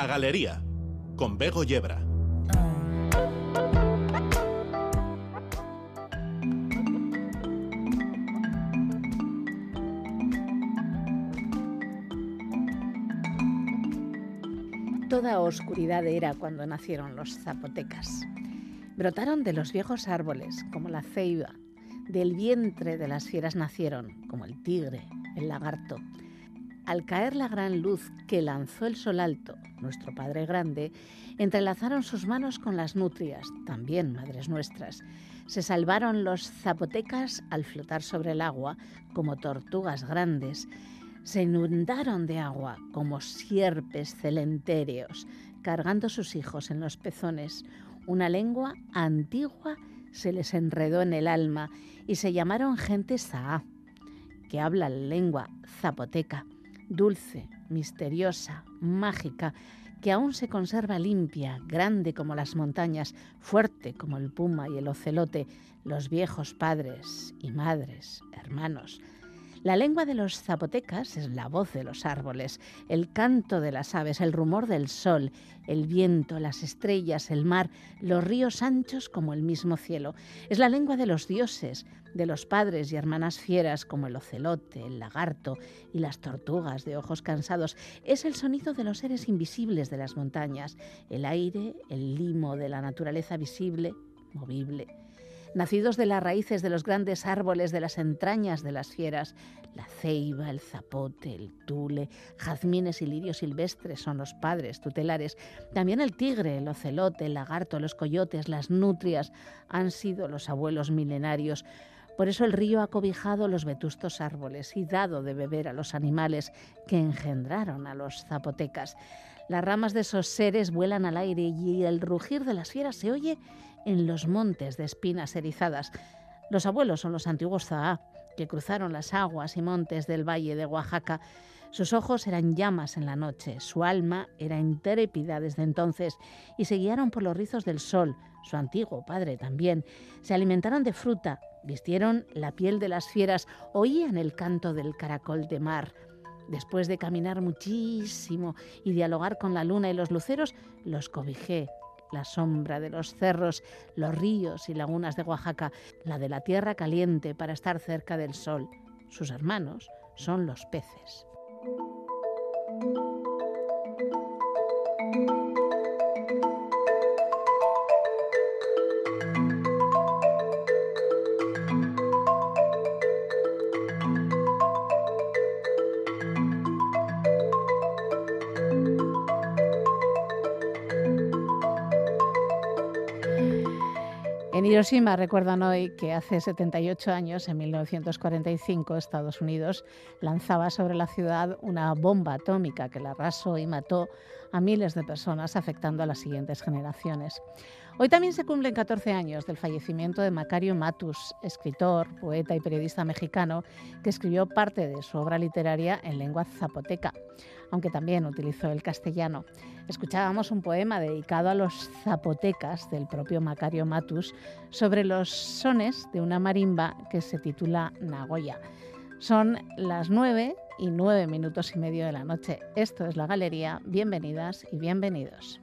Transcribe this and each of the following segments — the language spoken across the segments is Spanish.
La Galería, con Bego Yebra. Toda oscuridad era cuando nacieron los zapotecas. Brotaron de los viejos árboles, como la ceiba. Del vientre de las fieras nacieron, como el tigre, el lagarto. Al caer la gran luz que lanzó el sol alto, nuestro Padre Grande, entrelazaron sus manos con las nutrias, también madres nuestras. Se salvaron los zapotecas al flotar sobre el agua como tortugas grandes se inundaron de agua como sierpes celentéreos, cargando sus hijos en los pezones. Una lengua antigua se les enredó en el alma y se llamaron gente Saa, que habla la lengua zapoteca, dulce, misteriosa, mágica, que aún se conserva limpia, grande como las montañas, fuerte como el puma y el ocelote, los viejos padres y madres, hermanos, la lengua de los zapotecas es la voz de los árboles, el canto de las aves, el rumor del sol, el viento, las estrellas, el mar, los ríos anchos como el mismo cielo. Es la lengua de los dioses, de los padres y hermanas fieras como el ocelote, el lagarto y las tortugas de ojos cansados. Es el sonido de los seres invisibles de las montañas, el aire, el limo de la naturaleza visible, movible nacidos de las raíces de los grandes árboles de las entrañas de las fieras, la ceiba, el zapote, el tule, jazmines y lirios silvestres son los padres tutelares. También el tigre, el ocelote, el lagarto, los coyotes, las nutrias han sido los abuelos milenarios. Por eso el río ha cobijado los vetustos árboles y dado de beber a los animales que engendraron a los zapotecas. Las ramas de esos seres vuelan al aire y el rugir de las fieras se oye en los montes de espinas erizadas. Los abuelos son los antiguos Zahá, que cruzaron las aguas y montes del valle de Oaxaca. Sus ojos eran llamas en la noche, su alma era intrépida desde entonces y se guiaron por los rizos del sol, su antiguo padre también. Se alimentaron de fruta, vistieron la piel de las fieras, oían el canto del caracol de mar. Después de caminar muchísimo y dialogar con la luna y los luceros, los cobijé la sombra de los cerros, los ríos y lagunas de Oaxaca, la de la tierra caliente para estar cerca del sol. Sus hermanos son los peces. Hiroshima recuerdan hoy que hace 78 años, en 1945, Estados Unidos lanzaba sobre la ciudad una bomba atómica que la arrasó y mató a miles de personas, afectando a las siguientes generaciones. Hoy también se cumplen 14 años del fallecimiento de Macario Matus, escritor, poeta y periodista mexicano que escribió parte de su obra literaria en lengua zapoteca, aunque también utilizó el castellano. Escuchábamos un poema dedicado a los zapotecas del propio Macario Matus sobre los sones de una marimba que se titula Nagoya. Son las nueve y nueve minutos y medio de la noche. Esto es la galería. Bienvenidas y bienvenidos.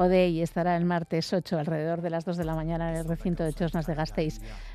Odey estará el martes 8 alrededor de las 2 de la mañana en el recinto de Chosnas de Gasteiz.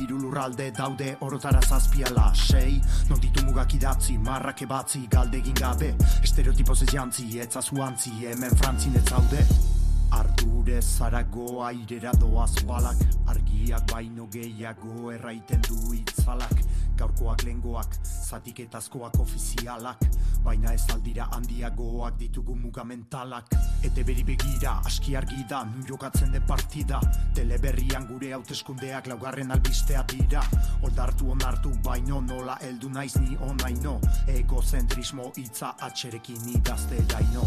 iru lurralde daude orotara zazpiala Sei, non ditu mugak idatzi, marrak ebatzi galde egin gabe. Estereotipoz ez jantzi, etzazu hemen frantzin ez zaude. Ardu gure zarago airera doaz balak Argiak baino gehiago erraiten du itzalak Gaurkoak lengoak, zatiketazkoak ofizialak. Baina ez aldira handiagoak ditugu mugamentalak. Ete beri begira, aski argi da, nu jokatzen de partida. Teleberrian gure hauteskundeak laugarren albistea dira. Oldartu onartu baino nola heldu naiz ni onaino. Egozentrismo hitza atxerekin idazte daino.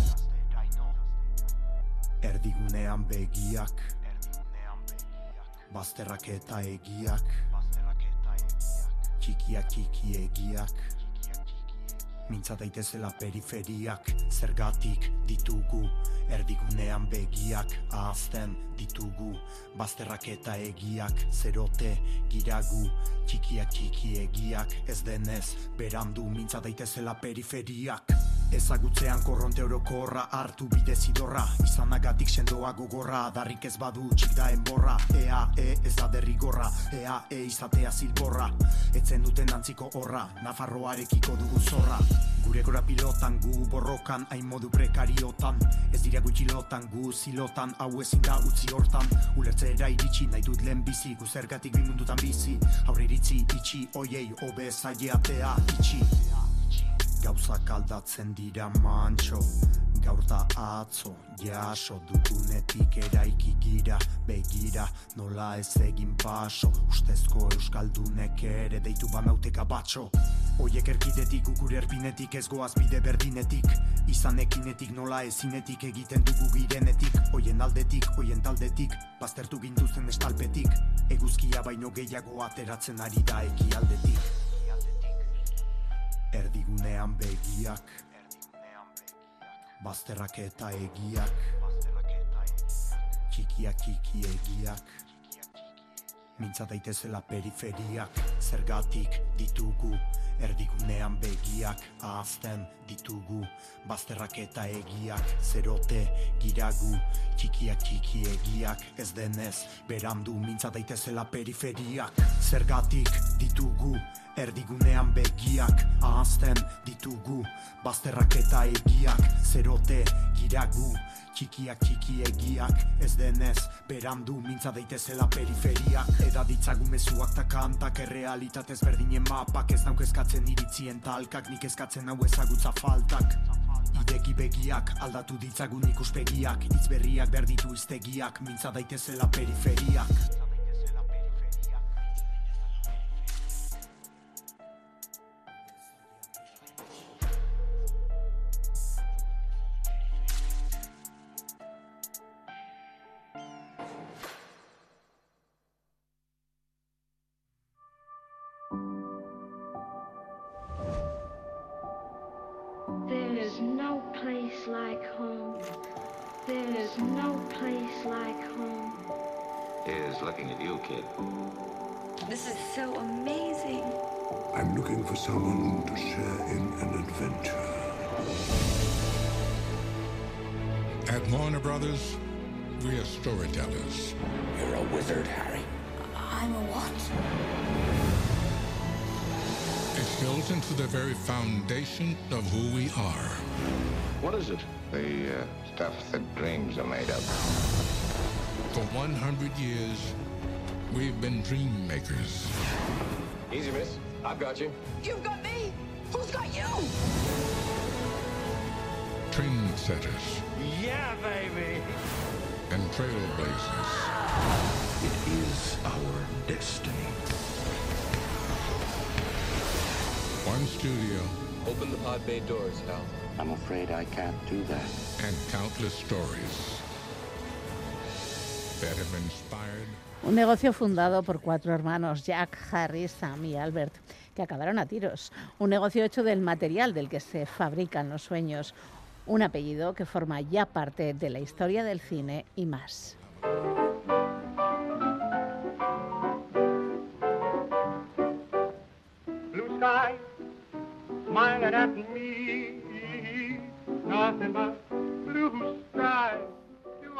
Erdigunean begiak. Bazterrak eta egiak Txikiak txiki egiak Mintza daitezela periferiak Zergatik ditugu. Erdigunean begiak ahazten ditugu. Bazterrak eta egiak Zerote giragu. Txikiak txiki egiak Ez denez berandu. Mintza daitezela periferiak Ezagutzean korronte orokorra hartu bide zidorra. Izanagatik sendoa gogorra Darrik ez badu txik da enborra. Ea, e, ez da derrigorra. Ea, e, izatea zilborra Etzen duten antziko horra Nafarroarekiko dugu zorra. Gure gora pilotan gu borrokan Hain modu prekariotan. Ez dira gutxilotan gu zilotan Hau ezin da utzi hortan. Ulertzera iritsi nahi dut lehen bizi Gu zergatik bimundutan bizi. Aurre iritzi itxi Oiei, obe zaileatea itxi Gauzak aldatzen dira mantxo Gaur da atzo, jaso Dugunetik eraiki gira Begira, nola ez egin paso. Ustezko euskaldunek ere Deitu bamauteka batxo Oiek erkidetik, gure erpinetik Ez goaz bide berdinetik. Izanekinetik, nola ezinetik Egiten dugu girenetik. Oien aldetik, oien taldetik Baztertu ginduzen estalpetik. Eguzkia baino gehiago ateratzen ari da ekialdetik Erdigunean begiak. Bazterrak eta egiak. Txikiak txiki egiak. Mintza daitezela periferiak. Zergatik ditugu Erdigunean begiak ahazten ditugu Bazterrak eta egiak Zerote giragu Txikiak txiki egiak Ez denez berandu Mintza daitezela periferiak. Zergatik ditugu Erdigunean begiak ahazten ditugu Bazterrak eta egiak Zerote giragu Txikiak txiki egiak Ez denez berandu Mintza daitezela periferiak. Eda ditzagu mezuak ta kantak Errealitatez berdinen mapak Ez nauk eskatzen iritzien talkak Nik eskatzen hau ezagutza faltak. Ideki begiak, aldatu ditzagun ikuspegiak. Itz berriak berditu iztegiak Mintza daitezela periferiak place like home. There's no place like home. is looking at you, kid. This is so amazing. I'm looking for someone to share in an adventure. At Warner Brothers, we are storytellers. You're a wizard, Harry. I'm a what? It's built into the very foundation of who we are. What is it? The uh, stuff that dreams are made of. For 100 years, we've been dream makers. Easy, miss. I've got you. You've got me. Who's got you? Trendsetters Yeah, baby. and trailblazers. It is our destiny. One studio Open the pod bay doors, Hal. I'm afraid I can't do that. and countless stories that have inspired Un negocio fundado por cuatro hermanos, Jack, Harry, Sam y Albert, que acabaron a tiros. Un negocio hecho del material del que se fabrican los sueños. Un apellido que forma ya parte de la historia del cine y más. blue sky,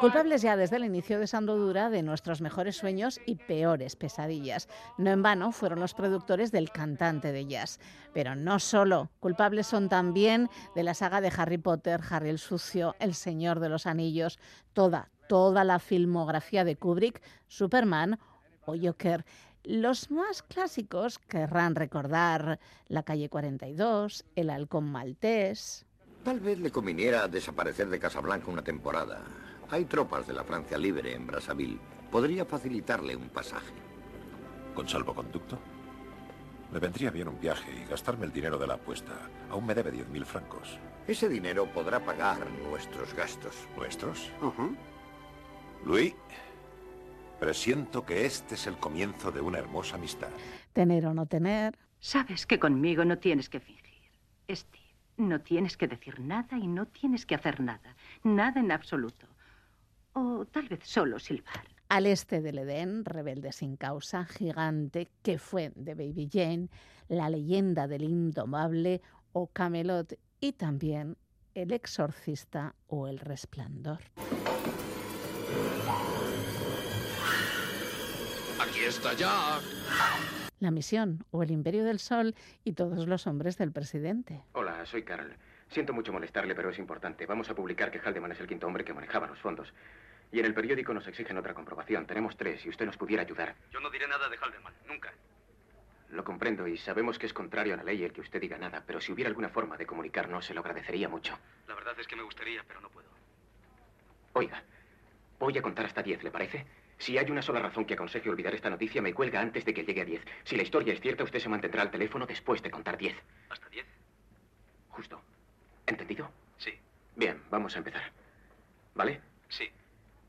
Culpables ya desde el inicio de Sandodura de nuestros mejores sueños y peores pesadillas. No en vano fueron los productores del cantante de jazz. Pero no solo, culpables son también de la saga de Harry Potter, Harry el Sucio, El Señor de los Anillos, toda, toda la filmografía de Kubrick, Superman o Joker. Los más clásicos querrán recordar La calle 42, El halcón maltés. Tal vez le conviniera desaparecer de Casablanca una temporada. Hay tropas de la Francia Libre en Brazzaville. Podría facilitarle un pasaje. ¿Con salvoconducto? Me vendría bien un viaje y gastarme el dinero de la apuesta. Aún me debe 10.000 francos. Ese dinero podrá pagar nuestros gastos. ¿Nuestros? Luis, presiento que este es el comienzo de una hermosa amistad. Tener o no tener. Sabes que conmigo no tienes que fingir. Steve, no tienes que decir nada y no tienes que hacer nada. Nada en absoluto. O tal vez solo silbar. Al este del Edén, Rebelde sin causa, Gigante, que fue de Baby Jane, La leyenda del indomable o Camelot y también El exorcista o El resplandor. Aquí está Jack. La misión o El imperio del sol y todos los hombres del presidente. Hola, soy Carol. Siento mucho molestarle, pero es importante. Vamos a publicar que Haldeman es el quinto hombre que manejaba los fondos. Y en el periódico nos exigen otra comprobación. Tenemos tres y usted nos pudiera ayudar. Yo no diré nada de Haldeman, nunca. Lo comprendo y sabemos que es contrario a la ley el que usted diga nada, pero si hubiera alguna forma de comunicarnos, se lo agradecería mucho. La verdad es que me gustaría, pero no puedo. Oiga, voy a contar hasta diez, ¿le parece? Si hay una sola razón que aconseje olvidar esta noticia, me cuelga antes de que llegue a diez. Si la historia es cierta, usted se mantendrá al teléfono después de contar diez. ¿Hasta diez? Justo. ¿Entendido? Sí. Bien, vamos a empezar. ¿Vale? Sí.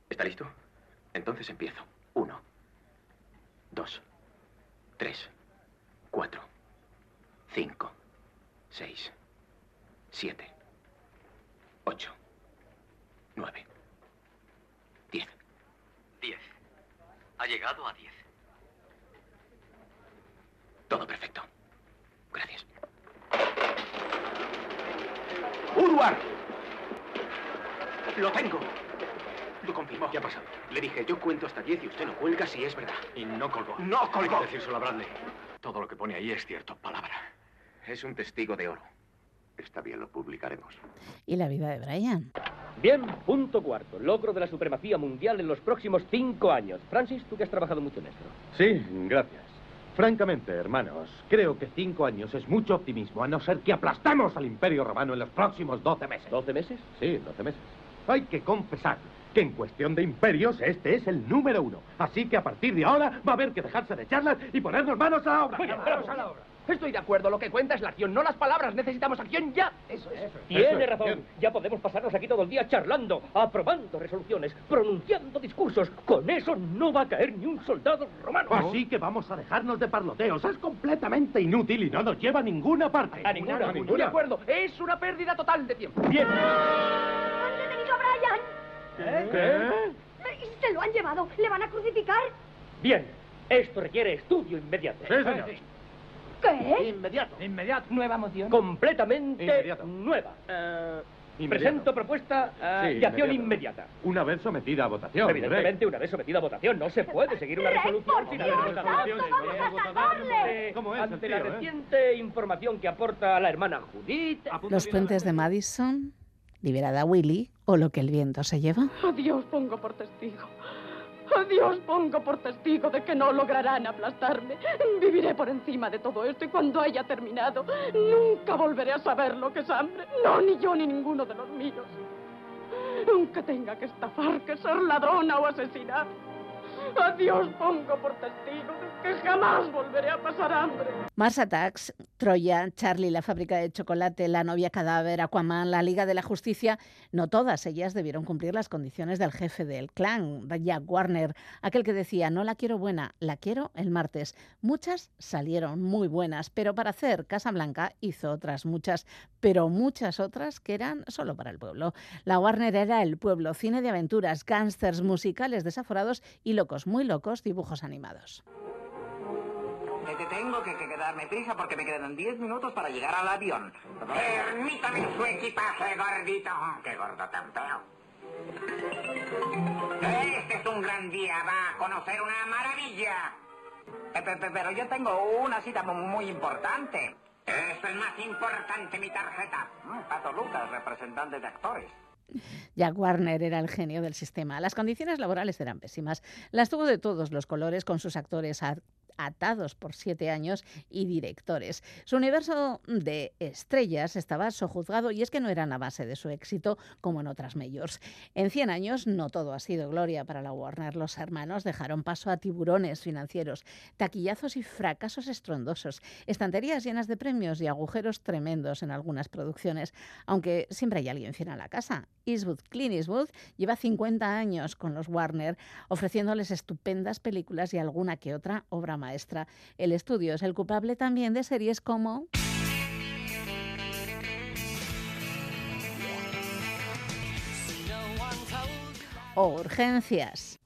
¿Está listo? Entonces empiezo. Uno. Dos. Tres. Cuatro. Cinco. Seis. Siete. Ocho. Nueve. Diez. Diez. Ha llegado a diez. Todo perfecto. Gracias. ¡Urwar! Lo tengo. Lo confirmó. ¿Qué ha pasado? Le dije, yo cuento hasta 10 y usted no cuelga si es verdad. Y no colgó. ¡No colgó! Hay que decírselo a Bradley. Todo lo que pone ahí es cierto. Palabra. Es un testigo de oro. Está bien, lo publicaremos. Y la vida de Brian. Bien, punto cuarto. Logro de la supremacía mundial en los próximos cinco años. Francis, tú que has trabajado mucho en esto. Sí, gracias. Francamente, hermanos, creo que cinco años es mucho optimismo, a no ser que aplastemos al Imperio Romano en los próximos doce meses. ¿Doce meses? Sí, doce meses. Hay que confesar que en cuestión de imperios este es el número uno. Así que a partir de ahora va a haber que dejarse de charlas y ponernos manos a la obra. Oye, manos a la obra. Estoy de acuerdo, lo que cuenta es la acción, no las palabras. Necesitamos acción ya. Eso es. Tiene razón. Ya podemos pasarnos aquí todo el día charlando, aprobando resoluciones, pronunciando discursos. Con eso no va a caer ni un soldado romano. Así que vamos a dejarnos de parloteos. Es completamente inútil y no nos lleva a ninguna parte. A ninguna, A Estoy de acuerdo. Es una pérdida total de tiempo. Bien. ¡Han detenido a Brian! ¿Qué? Y Se lo han llevado. ¿Le van a crucificar? Bien. Esto requiere estudio inmediato. Sí, señor. ¿Qué? Inmediato. Inmediato. Nueva moción. Completamente Inmediato. nueva. Eh, Inmediato. presento propuesta eh, Sí, de acción inmediato. inmediata. Una vez sometida a votación. Evidentemente, una vez sometida a votación, no se puede seguir una resolución sin haber ¿Cómo es Ante tío, la eh? reciente información que aporta la hermana Judith. Los puentes de Madison, liberada Willy o lo que el viento se lleva. A Dios pongo por testigo. A Dios pongo por testigo de que no lograrán aplastarme. Viviré por encima de todo esto y cuando haya terminado, nunca volveré a saber lo que es hambre. No, ni yo ni ninguno de los míos. Aunque tenga que estafar, que ser ladrona o asesinar. A Dios pongo por testigo que jamás volveré a pasar hambre. Mars Attacks, Troya, Charlie, la fábrica de chocolate, la novia cadáver, Aquaman, la Liga de la Justicia, no todas ellas debieron cumplir las condiciones del jefe del clan, Jack Warner, aquel que decía, no la quiero buena, la quiero el martes. Muchas salieron muy buenas, pero para hacer Casablanca hizo otras muchas, pero muchas otras que eran solo para el pueblo. La Warner era el pueblo, cine de aventuras, gángsters, musicales desaforados y locos, muy locos, dibujos animados. Te tengo que, que darme prisa porque me quedan 10 minutos para llegar al avión. Permítame su equipaje, gordito. Qué gordo tan feo. Este es un gran día, va a conocer una maravilla. Eh, pe- pe- Pero yo tengo una cita mu- muy importante. Esto es más importante, mi tarjeta. Mm, Pato Lucas, representante de actores. Jack Warner era el genio del sistema. Las condiciones laborales eran pésimas. Las tuvo de todos los colores con sus actores atados por siete años y directores. Su universo de estrellas estaba sojuzgado y es que no eran a base de su éxito como en otras mayors. En 100 años no todo ha sido gloria para la Warner. Los hermanos dejaron paso a tiburones financieros, taquillazos y fracasos estrondosos, estanterías llenas de premios y agujeros tremendos en algunas producciones, aunque siempre hay alguien fiel a la casa. Eastwood, Clint Eastwood, lleva 50 años con los Warner, ofreciéndoles estupendas películas y alguna que otra obra maestra El estudio es el culpable también de series como... O urgencias.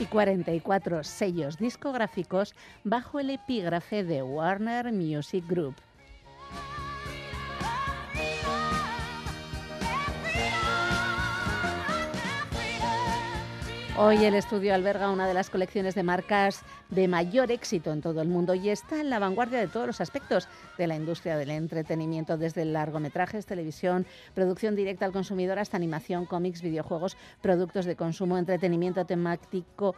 Y 44 sellos discográficos bajo el epígrafe de Warner Music Group. Hoy el estudio alberga una de las colecciones de marcas de mayor éxito en todo el mundo y está en la vanguardia de todos los aspectos de la industria del entretenimiento, desde largometrajes, televisión, producción directa al consumidor hasta animación, cómics, videojuegos, productos de consumo, entretenimiento temático,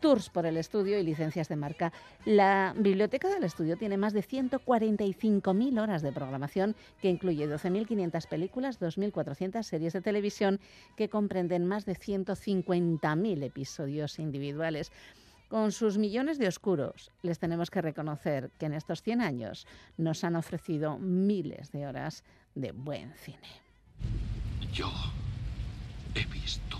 tours por el estudio y licencias de marca. La biblioteca del estudio tiene más de 145.000 horas de programación que incluye 12.500 películas, 2.400 series de televisión que comprenden más de 150.000 episodios individuales. Con sus millones de oscuros, les tenemos que reconocer que en estos 100 años nos han ofrecido miles de horas de buen cine. Yo he visto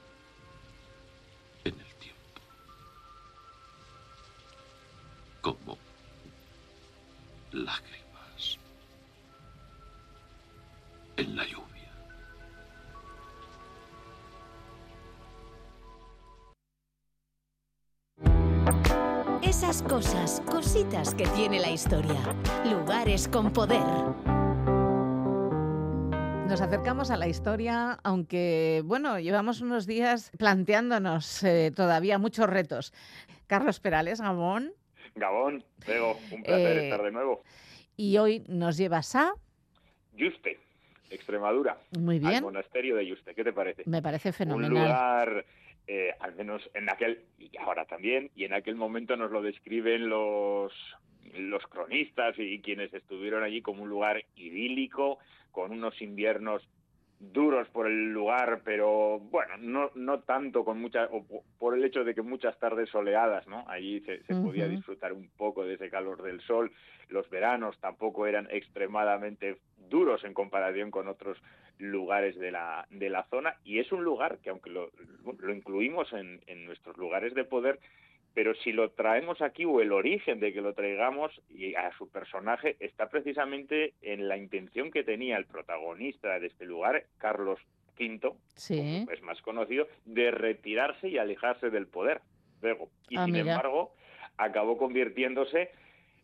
Como lágrimas en la lluvia. Esas cosas, cositas que tiene la historia. Lugares con poder. Nos acercamos a la historia, aunque, bueno, llevamos unos días planteándonos eh, todavía muchos retos. Carlos Perales, Gabón. Gabón, Diego, un placer Eh, estar de nuevo. Y hoy nos llevas a... Yuste, Extremadura. Muy bien. Al monasterio de Yuste, ¿qué te parece? Me parece Un fenomenal. lugar, eh, al menos en aquel, y ahora también, y en aquel momento nos lo describen los, los cronistas y quienes estuvieron allí como un lugar idílico, con unos inviernos duros por el lugar, pero bueno, no, no tanto con muchas, o po- por el hecho de que muchas tardes soleadas, ¿no? Allí se, se podía disfrutar un poco de ese calor del sol. Los veranos tampoco eran extremadamente duros en comparación con otros lugares de la, de la zona. Y es un lugar que, aunque lo, lo incluimos en, en nuestros lugares de poder, pero si lo traemos aquí o el origen de que lo traigamos y a su personaje está precisamente en la intención que tenía el protagonista de este lugar, Carlos V, Sí. es más conocido, de retirarse y alejarse del poder. Luego, y Ah, sin mira. embargo, acabó convirtiéndose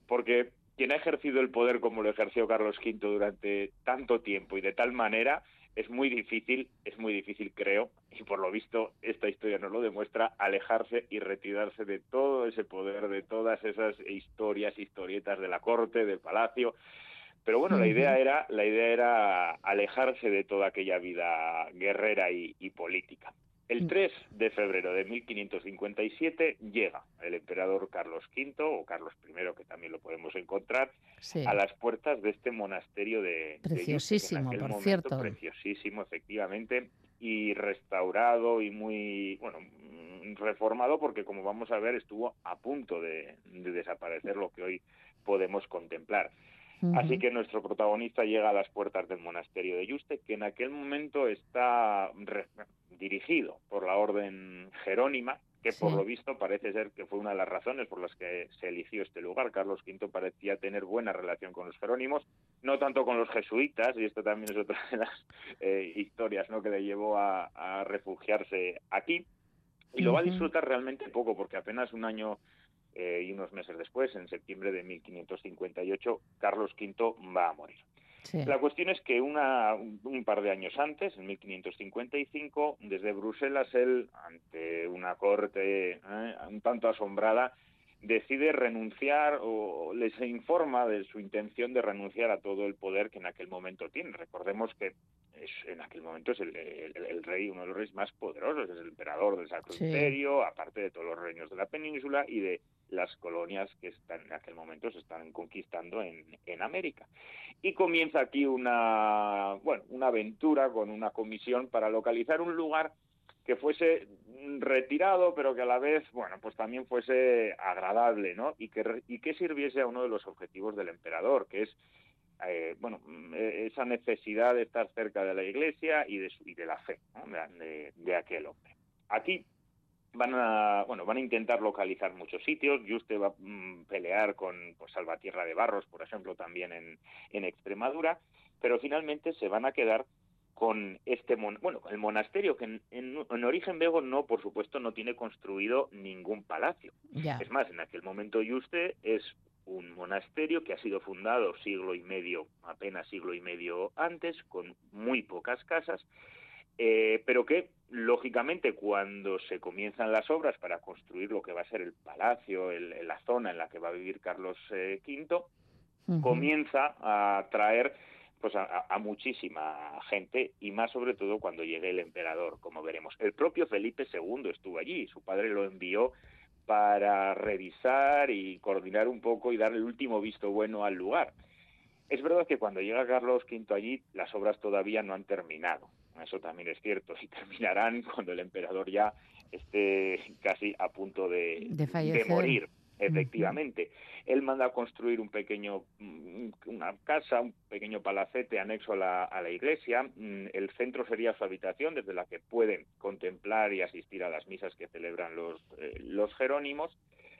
porque quien ha ejercido el poder como lo ejerció Carlos V durante tanto tiempo y de tal manera es muy difícil, es muy difícil creo, y por lo visto esta historia nos lo demuestra, alejarse y retirarse de todo ese poder, de todas esas historias, historietas de la corte, del palacio. Pero bueno, la idea era, la idea era alejarse de toda aquella vida guerrera y, y política. El 3 de febrero de 1557 llega el emperador Carlos V, o Carlos I, que también lo podemos encontrar, Sí. a las puertas de este monasterio de... Preciosísimo, por momento, cierto. Preciosísimo, efectivamente, y restaurado y muy, bueno, mm, reformado, porque como vamos a ver, estuvo a punto de, de desaparecer lo que hoy podemos contemplar. Así que nuestro protagonista llega a las puertas del monasterio de Yuste, que en aquel momento está dirigido por la orden jerónima, que por lo visto parece ser que fue una de las razones por las que se eligió este lugar. Carlos V parecía tener buena relación con los jerónimos, no tanto con los jesuitas, y esto también es otra de las eh, historias ¿no? que le llevó a, a refugiarse aquí. Y lo va a disfrutar realmente poco, porque apenas un año eh, y unos meses después, en septiembre de 1558, Carlos V va a morir. Sí. La cuestión es que una, un, par de años antes, en 1555, desde Bruselas, él, ante una corte eh, un tanto asombrada, decide renunciar o les informa de su intención de renunciar a todo el poder que en aquel momento tiene. Recordemos que es, en aquel momento es el, el- el rey, uno de los reyes más poderosos, es el emperador del Sacro Sí. Imperio, aparte de todos los reinos de la península y de las colonias que están, en aquel momento se están conquistando en, en América. Y comienza aquí una, bueno, una aventura con una comisión para localizar un lugar que fuese retirado, pero que a la vez, bueno, pues también fuese agradable, ¿no? Y que, y que sirviese a uno de los objetivos del emperador, que es, eh, bueno, eh, esa necesidad de estar cerca de la iglesia y de, su- y de la fe de aquel hombre. Aquí van a, bueno, van a intentar localizar muchos sitios. Juste va a mm, pelear con pues, Salvatierra de Barros, por ejemplo, también en, en Extremadura, pero finalmente se van a quedar con este mon bueno el monasterio que en, en- en origen vego no por supuesto no tiene construido ningún palacio. Es más en aquel momento Yuste es un monasterio que ha sido fundado siglo y medio apenas siglo y medio antes con muy pocas casas eh, pero que lógicamente cuando se comienzan las obras para construir lo que va a ser el palacio el- la zona en la que va a vivir Carlos eh, V comienza a atraer pues a, a- a muchísima gente y más sobre todo cuando llegue el emperador, como veremos. El propio Felipe II estuvo allí, su padre lo envió para revisar y coordinar un poco y dar el último visto bueno al lugar. Es verdad que cuando llega Carlos V allí, las obras todavía no han terminado. Eso también es cierto. Y terminarán cuando el emperador ya esté casi a punto de, morir. Efectivamente. Él manda a construir un pequeño, mm, una casa, un pequeño palacete anexo a la, a la iglesia. Mm, El centro sería su habitación, desde la que pueden contemplar y asistir a las misas que celebran los, eh, los jerónimos.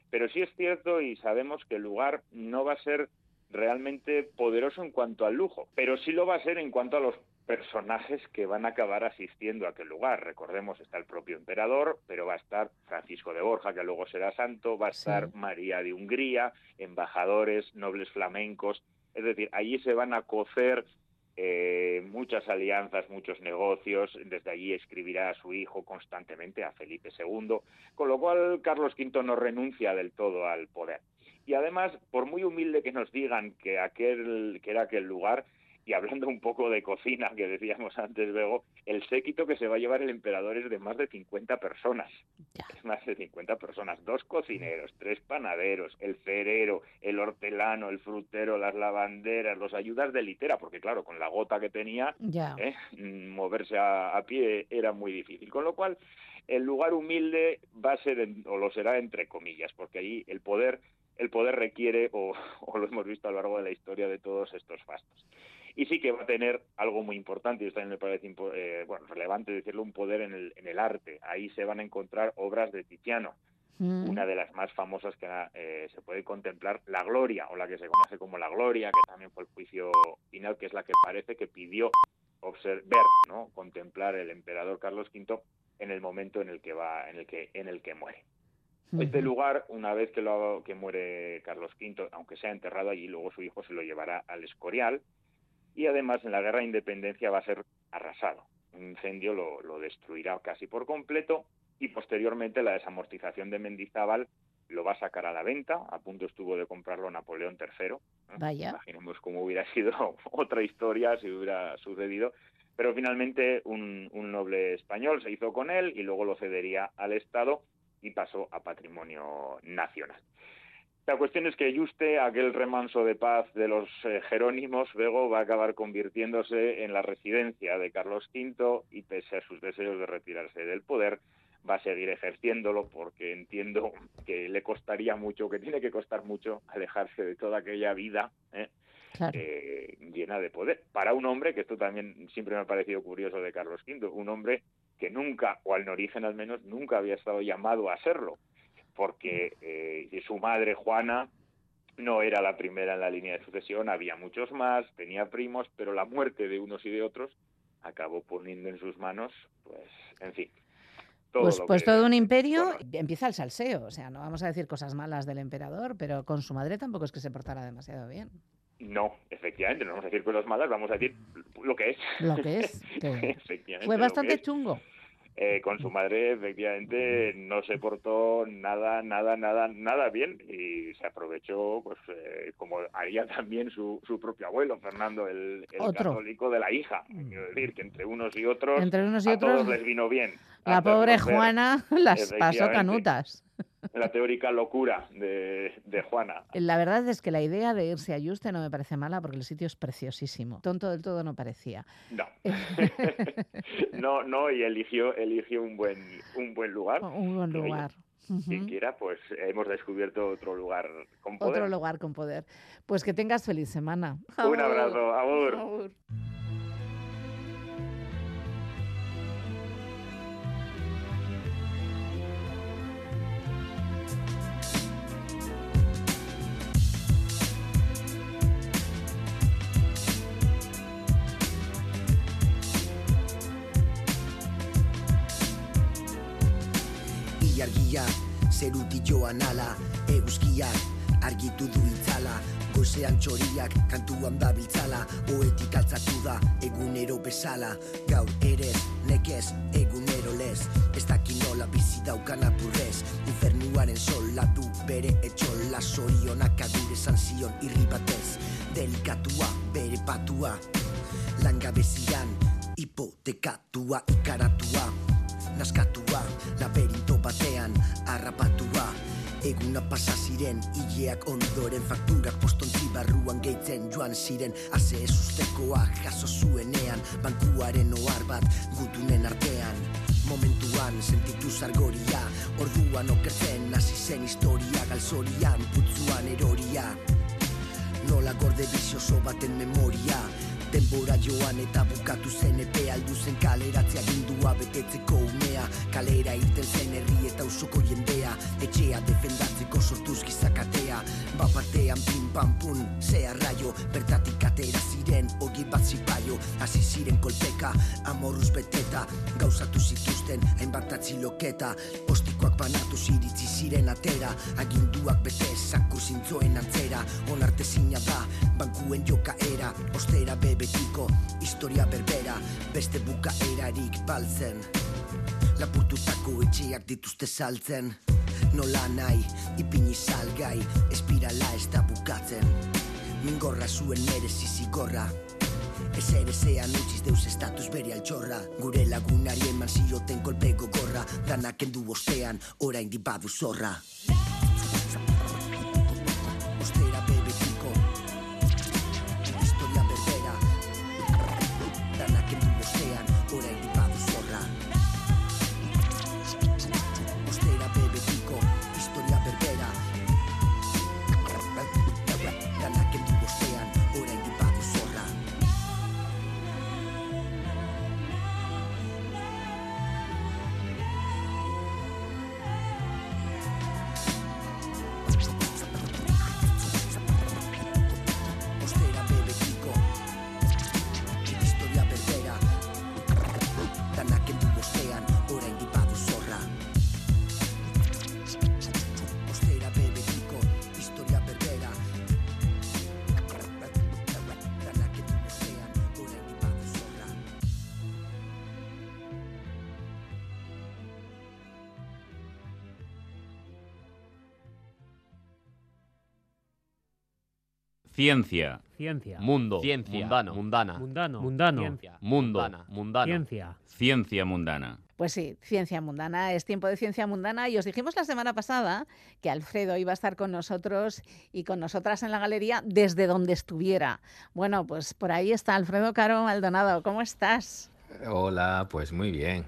Pero sí es cierto y sabemos que el lugar no va a ser realmente poderoso en cuanto al lujo, pero sí lo va a ser en cuanto a los personajes que van a acabar asistiendo a aquel lugar. Recordemos, está el propio emperador, pero va a estar Francisco de Borja, que luego será santo, va a estar María de Hungría, embajadores, nobles flamencos. Es decir, allí se van a cocer eh, muchas alianzas, muchos negocios. Desde allí escribirá a su hijo constantemente, a Felipe II, con lo cual Carlos V no renuncia del todo al poder. Y además, por muy humilde que nos digan que aquel que era aquel lugar, y hablando un poco de cocina, que decíamos antes, luego, el séquito que se va a llevar el emperador es de más de 50 personas. Es más de 50 personas. Dos cocineros, tres panaderos, el ferero, el hortelano, el frutero, las lavanderas, los ayudas de litera, porque claro, con la gota que tenía, Ya. ¿eh? Mm, moverse a, a pie era muy difícil. Con lo cual, el lugar humilde va a ser, o lo será entre comillas, porque allí el poder, el poder requiere, o, o lo hemos visto a lo largo de la historia de todos estos fastos. Y sí que va a tener algo muy importante, y esto también me parece eh, bueno, relevante decirlo, un poder en el, en el arte. Ahí se van a encontrar obras de Tiziano, Mm. una de las más famosas que eh, se puede contemplar, La Gloria, o la que se conoce como La Gloria, que también fue el juicio final, que es la que parece que pidió obser- ver, ¿no? contemplar el emperador Carlos V en el momento en el que va, en el que, en el que muere. Este lugar, una vez que, lo, que muere Carlos V, aunque sea enterrado allí, luego su hijo se lo llevará al Escorial y además en la Guerra de Independencia va a ser arrasado. Un incendio lo, lo destruirá casi por completo y posteriormente la desamortización de Mendizábal lo va a sacar a la venta. A punto estuvo de comprarlo Napoleón III. ¿no? Vaya. Imaginemos cómo hubiera sido otra historia si hubiera sucedido. pero finalmente un, un noble español se hizo con él y luego lo cedería al Estado y pasó a patrimonio nacional. La cuestión es que Yuste, aquel remanso de paz de los eh, Jerónimos, luego va a acabar convirtiéndose en la residencia de Carlos V y pese a sus deseos de retirarse del poder, va a seguir ejerciéndolo porque entiendo que le costaría mucho, que tiene que costar mucho alejarse de toda aquella vida ¿eh? eh, llena de poder. Para un hombre, que esto también siempre me ha parecido curioso de Carlos V, un hombre que nunca, o al origen al menos, nunca había estado llamado a serlo porque eh, su madre Juana no era la primera en la línea de sucesión, había muchos más, tenía primos, pero la muerte de unos y de otros acabó poniendo en sus manos, pues, en fin. Todo pues, pues todo un imperio empieza el salseo, o sea, no vamos a decir cosas malas del emperador, pero con su madre tampoco es que se portara demasiado bien. No, efectivamente, no vamos a decir cosas malas, vamos a decir lo que es. Lo que es. Fue bastante chungo. Eh, con su madre efectivamente no se portó nada, nada, nada, nada bien y se aprovechó, pues eh, como haría también su, su propio abuelo, Fernando, el, católico de la hija. Quiero decir que entre unos y otros, entre unos y a otros, todos les vino bien. La pobre Juana las pasó canutas la teórica locura de, Juana. La verdad es que la idea de irse a Yuste no me parece mala porque el sitio es preciosísimo. Tonto del todo no parecía. No. no, no, y eligió, eligió un buen, un buen lugar. Un buen lugar. Si quiera, pues hemos descubierto otro lugar con poder. Otro lugar con poder. Pues que tengas feliz semana. Un abrazo. Argia zeruti joan ala eguzkiak argitu du itzala goizean txoriak kantuan da biltzala oetik altzatu da egunero bezala gaur ere nekez egunero lez ez dakin nola bizi daukan apurrez infernuaren sola du bere etxola zorionak adure zion irri batez delikatua bere patua langabezian hipotekatua ikaratua naskatua laberinto batean arrapatua Eguna pasa ziren, hileak ondoren fakturak postontzi barruan gehitzen joan ziren. Aze ez ustekoa jaso zuenean, bankuaren ohar bat gutunen artean. Momentuan sentitu zargoria, orduan okertzen hasi zen historia galzorian putzuan eroria. Nola gorde bizioso baten memoria Denbora joan eta bukatu zen epe aldu zen kaleratzea gindua betetzeko unea Kalera irten zen herri eta usoko jendea Etxea defendatzeko sortuz gizakatea. Bapatean pin pam pun, zea raio Bertatik atera ziren, ogi bat zipaio Hasi ziren kolpeka, amorruz beteta Gauzatu zituzten, hainbat atziloketa Ostikoak banatu ziritzi ziren atera Aginduak bete zaku zintzoen antzera Onarte zina da, bankuen joka era Ostera bebe betiko historia berbera beste bukaerarik baltzen. Lapurtutako etxeak dituzte saltzen nola nahi ipini salgai espirala ez da bukatzen mingorra zuen merezi zigorra. Ez ere zean utziz deus estatus beri altxorra. Gure lagunari eman zioten kolpe gogorra. Danak endu ostean, orain di badu zorra Ciencia. Ciencia. Mundo. Ciencia. Mundano. Mundana. Mundano. Mundano. Ciencia. Mundo. Mundana. Mundano. Ciencia. Ciencia mundana. Pues sí, ciencia mundana, es tiempo de ciencia mundana y os dijimos la semana pasada que Alfredo iba a estar con nosotros y con nosotras en la galería desde donde estuviera. Bueno, pues por ahí está Alfredo Caro Maldonado, ¿cómo estás? Hola, pues muy bien.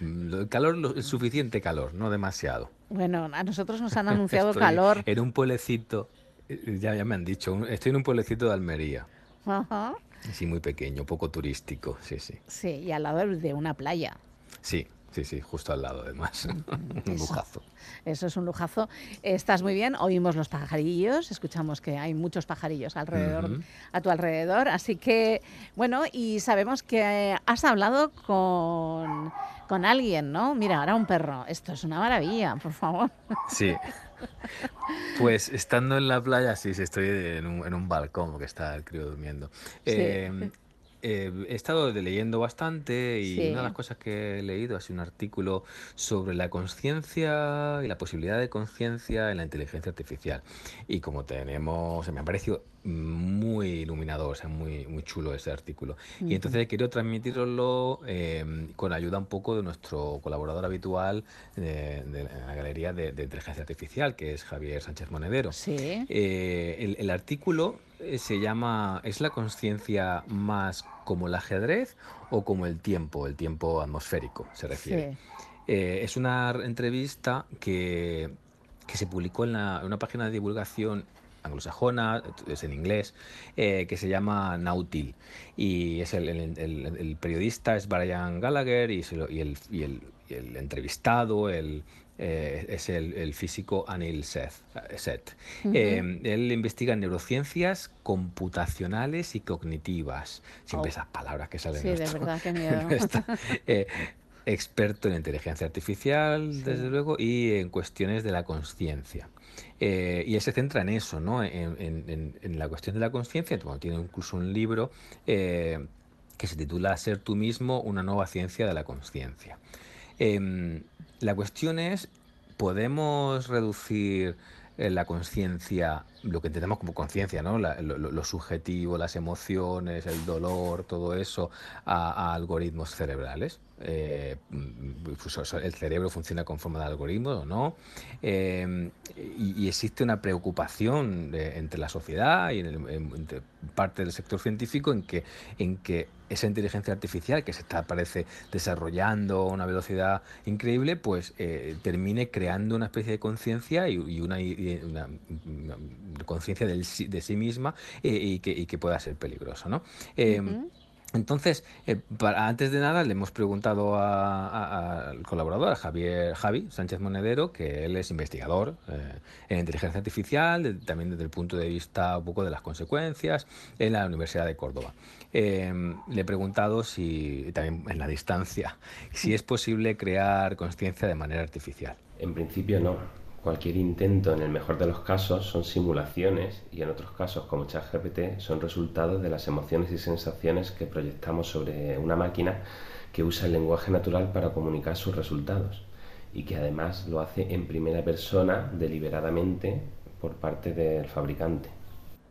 El calor, el suficiente calor, no demasiado. Bueno, a nosotros nos han anunciado Estoy calor. En un pueblecito, ya, ya me han dicho, estoy en un pueblecito de Almería. Ajá. Sí, muy pequeño, poco turístico, sí, sí. Sí, y al lado de una playa. Sí, sí, sí, justo al lado además. un lujazo. Eso es un lujazo. Estás muy bien, oímos los pajarillos, escuchamos que hay muchos pajarillos alrededor, a tu alrededor. Así que, bueno, y sabemos que has hablado con, con alguien, ¿no? Mira, ahora un perro. Esto es una maravilla, por favor. Sí. Pues estando en la playa, sí, sí, estoy en un, en un balcón porque está el crío durmiendo. Sí. Eh, eh, he estado leyendo bastante y Sí. una de las cosas que he leído ha sido un artículo sobre la conciencia y la posibilidad de conciencia en la inteligencia artificial. Y como tenemos, me ha parecido muy iluminador, o sea, muy, muy chulo ese artículo. Y entonces he querido transmitiroslo eh, con ayuda un poco de nuestro colaborador habitual de, de la galería de, de inteligencia artificial, que es Javier Sánchez Monedero. Sí. Eh, el, el artículo se llama ¿Es la conciencia más como el ajedrez o como el tiempo, el tiempo atmosférico se refiere? Sí. Eh, es una entrevista que, que se publicó en, la- en una página de divulgación anglosajona, es en inglés, eh, que se llama Nautil. Y es el, el- el- el periodista es Brian Gallagher y, lo- y el entrevistado el, eh, es el, el físico Anil Seth. Seth. Ujú. Eh, él investiga neurociencias computacionales y cognitivas. Siempre Oh. esas palabras que salen Sí, de nuestro- verdad, qué miedo. nuestra- eh, experto en inteligencia artificial, Sí. desde luego, y en cuestiones de la conciencia. Eh, y él se centra en eso, ¿no? En, en- en- en la cuestión de la conciencia. Bueno, tiene incluso un libro eh, que se titula Ser tú mismo, una nueva ciencia de la conciencia. Em, la cuestión es, ¿podemos reducir eh, la conciencia, lo que entendemos como conciencia, ¿no? La- lo, lo- subjetivo, las emociones, el dolor, todo eso, a, a algoritmos cerebrales? Eh, pues ¿El cerebro funciona con forma de algoritmo o no? Eh, y, y existe una preocupación de- entre la sociedad y en el- en- entre parte del sector científico en que, en que esa inteligencia artificial que se está, parece, desarrollando a una velocidad increíble, pues eh, termine creando una especie de conciencia y, y una, y una- una conciencia de sí misma eh, y, que, y que pueda ser peligroso, ¿no? Eh, entonces, eh, para- antes de nada, le hemos preguntado a- a- al colaborador, a Javier Javi Sánchez Monedero, que él es investigador eh, en inteligencia artificial, de- también desde el punto de vista un poco de las consecuencias, en la Universidad de Córdoba. Eh, le he preguntado si, también en la distancia, si es posible crear conciencia de manera artificial. En principio no. Cualquier intento, en el mejor de los casos, son simulaciones y en otros casos, como ChatGPT, son resultados de las emociones y sensaciones que proyectamos sobre una máquina que usa el lenguaje natural para comunicar sus resultados y que además lo hace en primera persona deliberadamente por parte del fabricante.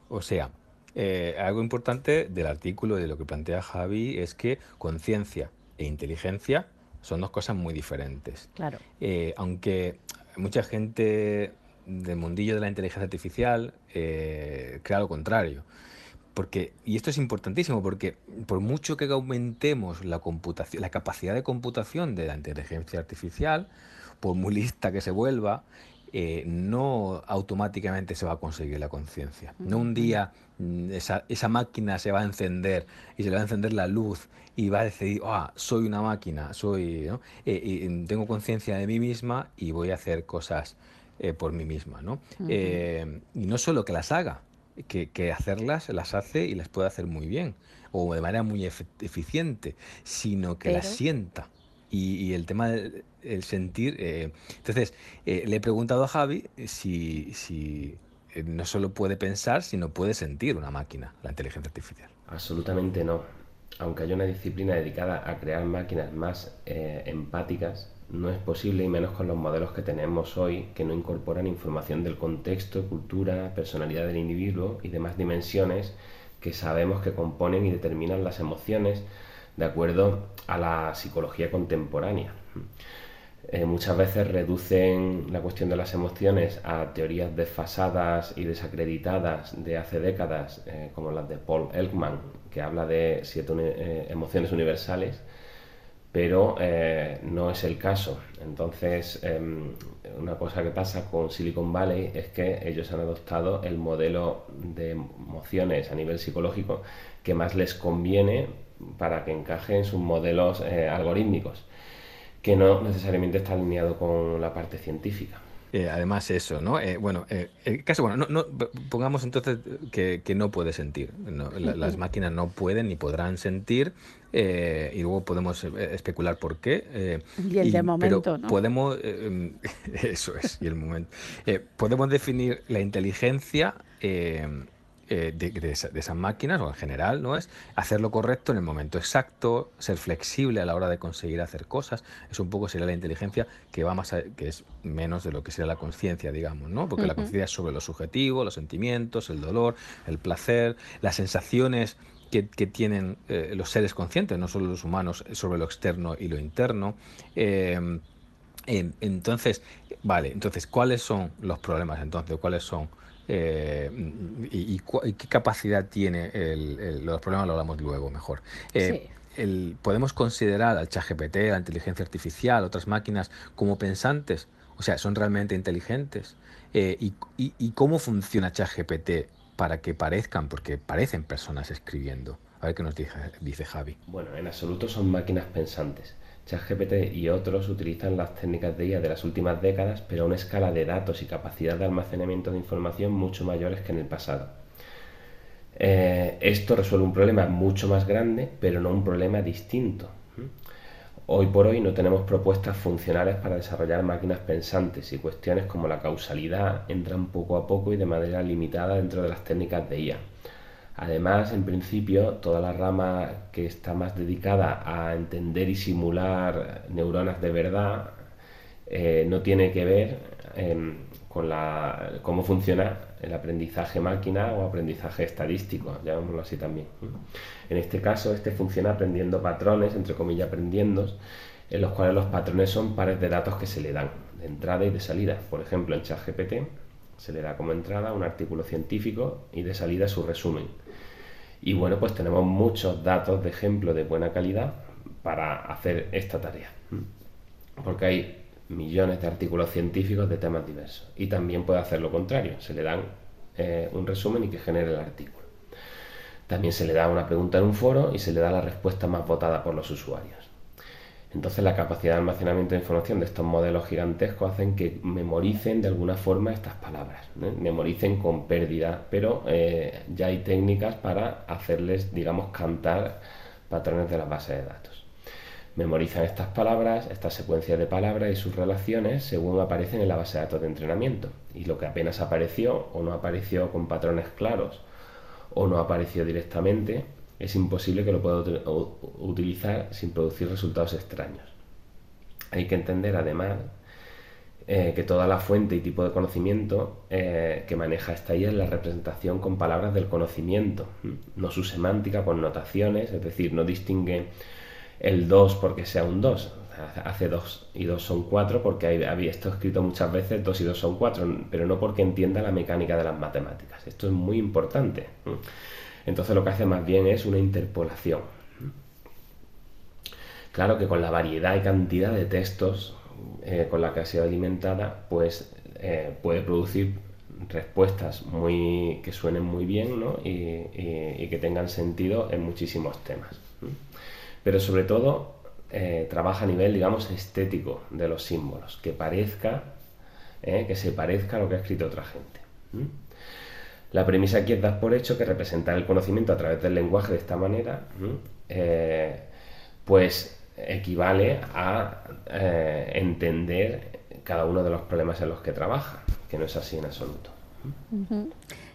O sea, eh, algo importante del artículo y de lo que plantea Javi es que conciencia e inteligencia son dos cosas muy diferentes. Claro. Eh, aunque mucha gente del mundillo de la inteligencia artificial eh, crea lo contrario. Porque, y esto es importantísimo, porque por mucho que aumentemos la computación, la capacidad de computación de la inteligencia artificial, por muy lista que se vuelva, eh, no automáticamente se va a conseguir la conciencia. No un día mm, esa, esa máquina se va a encender y se le va a encender la luz y va a decidir, ah, soy una máquina, soy, ¿no? Eh, tengo conciencia de mí misma y voy a hacer cosas eh, por mí misma, ¿no? Y no solo que las haga, que, que hacerlas las hace y las puede hacer muy bien o de manera muy eficiente, sino que las sienta. Y, el tema del el sentir. eh, entonces, eh, le he preguntado a Javi si, si eh, no solo puede pensar, sino puede sentir una máquina, la inteligencia artificial. Absolutamente no. Aunque haya una disciplina dedicada a crear máquinas más eh, empáticas, no es posible y menos con los modelos que tenemos hoy que no incorporan información del contexto, cultura, personalidad del individuo y demás dimensiones que sabemos que componen y determinan las emociones de acuerdo a la psicología contemporánea. Eh, muchas veces reducen la cuestión de las emociones a teorías desfasadas y desacreditadas de hace décadas, eh, como las de Paul Elkman, que habla de siete eh, emociones universales, pero no es el caso. Entonces, em, una cosa que pasa con Silicon Valley es que ellos han adoptado el modelo de emociones a nivel psicológico que más les conviene para que encaje en sus modelos algorítmicos que no necesariamente está alineado con la parte científica. Eh, además eso, ¿no? Eh, bueno, eh, el caso, bueno, no, pongamos entonces que, no puede sentir. las máquinas no pueden ni podrán sentir y luego podemos especular por qué. y el de momento, ¿no? Podemos, em, eso es, y el momento. podemos definir la inteligencia eh, de, esas máquinas o en general, ¿no? Es hacer lo correcto en el momento exacto, ser flexible a la hora de conseguir hacer cosas. Es un poco sería la inteligencia que va más que es menos de lo que sería la conciencia, digamos, ¿no? Porque la conciencia es sobre lo subjetivo, los sentimientos, el dolor, el placer, las sensaciones que, tienen eh, los seres conscientes, no solo los humanos, sobre lo externo y lo interno. Em, entonces, vale, entonces, ¿cuáles son los problemas entonces? ¿Cuáles son eh, y, qué capacidad tiene los problemas lo hablamos luego mejor. Eh, podemos considerar al ChatGPT, la inteligencia artificial, otras máquinas como pensantes, o sea, son realmente inteligentes. Eh, y, cómo funciona ChatGPT para que parezcan, porque parecen personas escribiendo. A ver qué nos dice, dice Javi. Bueno, en absoluto son máquinas pensantes. ChatGPT y otros utilizan las técnicas de IA de las últimas décadas, pero a una escala de datos y capacidad de almacenamiento de información mucho mayores que en el pasado. Eh, esto resuelve un problema mucho más grande, pero no un problema distinto. Hoy por hoy no tenemos propuestas funcionales para desarrollar máquinas pensantes y cuestiones como la causalidad entran poco a poco y de manera limitada dentro de las técnicas de IA. Además, en principio, toda la rama que está más dedicada a entender y simular neuronas de verdad eh, no tiene que ver em, con la, cómo funciona el aprendizaje máquina o aprendizaje estadístico, llamémoslo así también. En este caso, este funciona aprendiendo patrones, entre comillas aprendiendo, en los cuales los patrones son pares de datos que se le dan, de entrada y de salida. Por ejemplo, en ChatGPT se le da como entrada un artículo científico y de salida su resumen. Y bueno, pues tenemos muchos datos de ejemplo de buena calidad para hacer esta tarea. Porque hay millones de artículos científicos de temas diversos. Y también puede hacer lo contrario. Se le dan eh, un resumen y que genere el artículo. También se le da una pregunta en un foro y se le da la respuesta más votada por los usuarios. Entonces la capacidad de almacenamiento de información de estos modelos gigantescos hacen que memoricen de alguna forma estas palabras, memoricen con pérdida, pero eh, ya hay técnicas para hacerles, digamos, cantar patrones de la base de datos. Memorizan estas palabras, estas secuencias de palabras y sus relaciones según aparecen en la base de datos de entrenamiento. Y lo que apenas apareció o no apareció con patrones claros o no apareció directamente, es imposible que lo pueda utilizar sin producir resultados extraños. Hay que entender además eh, que toda la fuente y tipo de conocimiento eh, que maneja esta IA es la representación con palabras del conocimiento, no su semántica con notaciones, es decir, no distingue el 2 porque sea un 2, hace 2 y 2 son 4 porque había esto escrito muchas veces 2 y 2 son 4, pero no porque entienda la mecánica de las matemáticas. Esto es muy importante. Entonces lo que hace más bien es una interpolación. Claro que con la variedad y cantidad de textos eh, con la que ha sido alimentada, pues eh, puede producir respuestas muy, que suenen muy bien y, que tengan sentido en muchísimos temas. Pero sobre todo eh, trabaja a nivel, digamos, estético de los símbolos, que parezca, que se parezca a lo que ha escrito otra gente. La premisa aquí es dar por hecho que representar el conocimiento a través del lenguaje de esta manera, eh, pues equivale a eh, entender cada uno de los problemas en los que trabaja, que no es así en absoluto.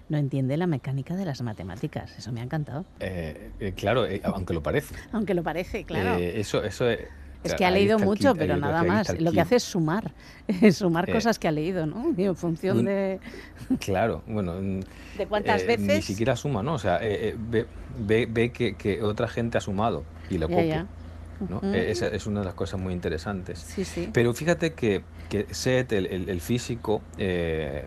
No entiende la mecánica de las matemáticas, eso me ha encantado. Eh, claro, aunque lo parece. Aunque lo parece, claro. eso, eso Es sea, que ha leído mucho, pero nada más. Lo que hace es sumar, sumar Eh, cosas que ha leído, ¿no? Y en función un- de... Claro, bueno. mm, ¿De cuántas eh, Ni veces? siquiera suma, ¿no? O sea, eh, eh, ve, ve, ve que, que otra gente ha sumado y lo Ya, copia. ya. ¿no? Ujú. Eh, Esa es una de las cosas muy interesantes. Sí, sí. Pero fíjate que, que Seth, el, el- el físico, eh,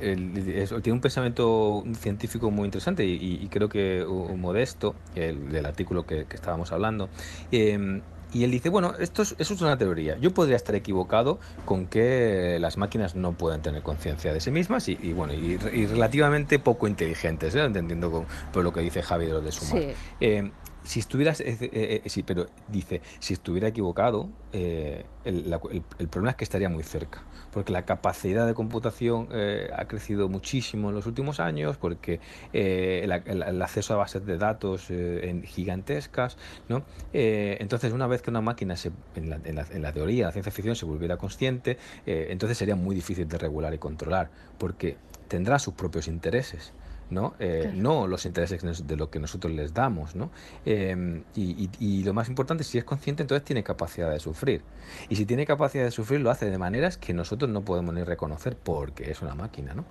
el- es- tiene un pensamiento científico muy interesante y, y- creo que uh, Modesto, el del artículo que, que estábamos hablando, eh, y él dice, bueno, esto es, eso es una teoría. Yo podría estar equivocado con que las máquinas no pueden tener conciencia de sí mismas y, y, bueno, y, y relativamente poco inteligentes, ¿eh? entendiendo con- por lo que dice Javi de lo de sumar. Sí. Eh, si estuvieras, eh, eh, sí, pero dice, si estuviera equivocado, eh, el, la- el- el problema es que estaría muy cerca, porque la capacidad de computación eh, ha crecido muchísimo en los últimos años, porque eh, el, el- acceso a bases de datos eh, en gigantescas, ¿no? Eh, entonces, una vez que una máquina, se, en, la, en la- en la teoría, la ciencia ficción, se volviera consciente, eh, entonces sería muy difícil de regular y controlar, porque tendrá sus propios intereses. ¿No? Eh, Claro. no los intereses de lo que nosotros les damos, ¿no? Eh, y, y- y lo más importante, si es consciente, entonces tiene capacidad de sufrir. Y si tiene capacidad de sufrir, lo hace de maneras que nosotros no podemos ni reconocer porque es una máquina, ¿no?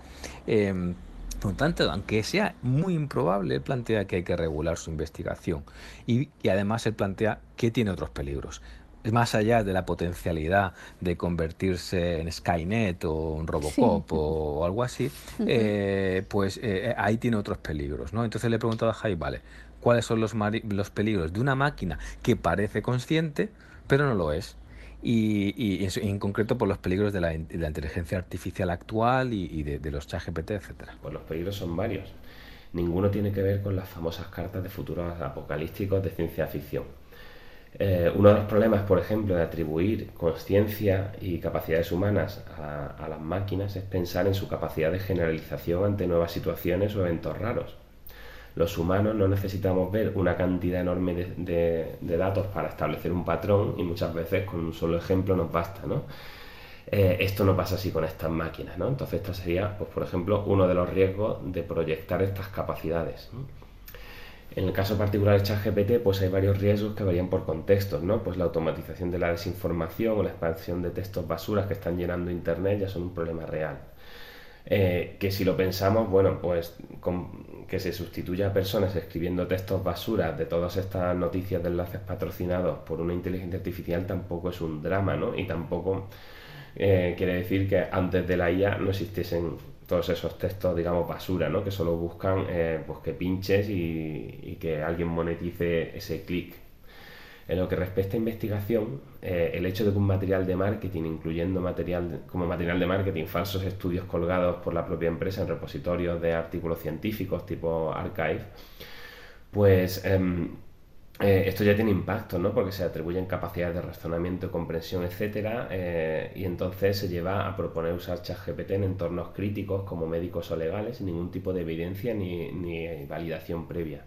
Eh, por lo tanto, aunque sea muy improbable, él plantea que hay que regular su investigación. Y, y además él plantea que tiene otros peligros. Más allá de la potencialidad de convertirse en Skynet o en Robocop o algo así, eh, pues eh, ahí tiene otros peligros, ¿no? Entonces le he preguntado a Jai, vale, ¿cuáles son los, los peligros de una máquina que parece consciente, pero no lo es? Y, y en, concreto por los peligros de la, de la inteligencia artificial actual y, y de, de los ChatGPT, etcétera. Pues los peligros son varios. Ninguno tiene que ver con las famosas cartas de futuros apocalípticos de ciencia ficción. Eh, uno de los problemas, por ejemplo, de atribuir conciencia y capacidades humanas a, las máquinas es pensar en su capacidad de generalización ante nuevas situaciones o eventos raros. Los humanos no necesitamos ver una cantidad enorme de, datos para establecer un patrón y muchas veces con un solo ejemplo nos basta, ¿no? Eh, esto no pasa así con estas máquinas, ¿no? Entonces, este sería, pues, por ejemplo, uno de los riesgos de proyectar estas capacidades. En el caso particular de ChatGPT, pues hay varios riesgos que varían por contextos, ¿no? Pues la automatización de la desinformación o la expansión de textos basuras que están llenando Internet ya son un problema real. Eh, que si lo pensamos, bueno, pues que se sustituya a personas escribiendo textos basuras de todas estas noticias de enlaces patrocinados por una inteligencia artificial tampoco es un drama, ¿no? Y tampoco eh, quiere decir que antes de la IA no existiesen todos esos textos, digamos, basura, ¿no? Que solo buscan eh, pues que pinches y, que alguien monetice ese clic. En lo que respecta a investigación, eh, el hecho de que un material de marketing, incluyendo material como material de marketing falsos estudios colgados por la propia empresa en repositorios de artículos científicos tipo Archive, pues em, eh, esto ya tiene impacto, ¿no? Porque se atribuyen capacidades de razonamiento, comprensión, etcétera, eh, y entonces se lleva a proponer usar ChatGPT en entornos críticos como médicos o legales sin ningún tipo de evidencia ni, validación previa.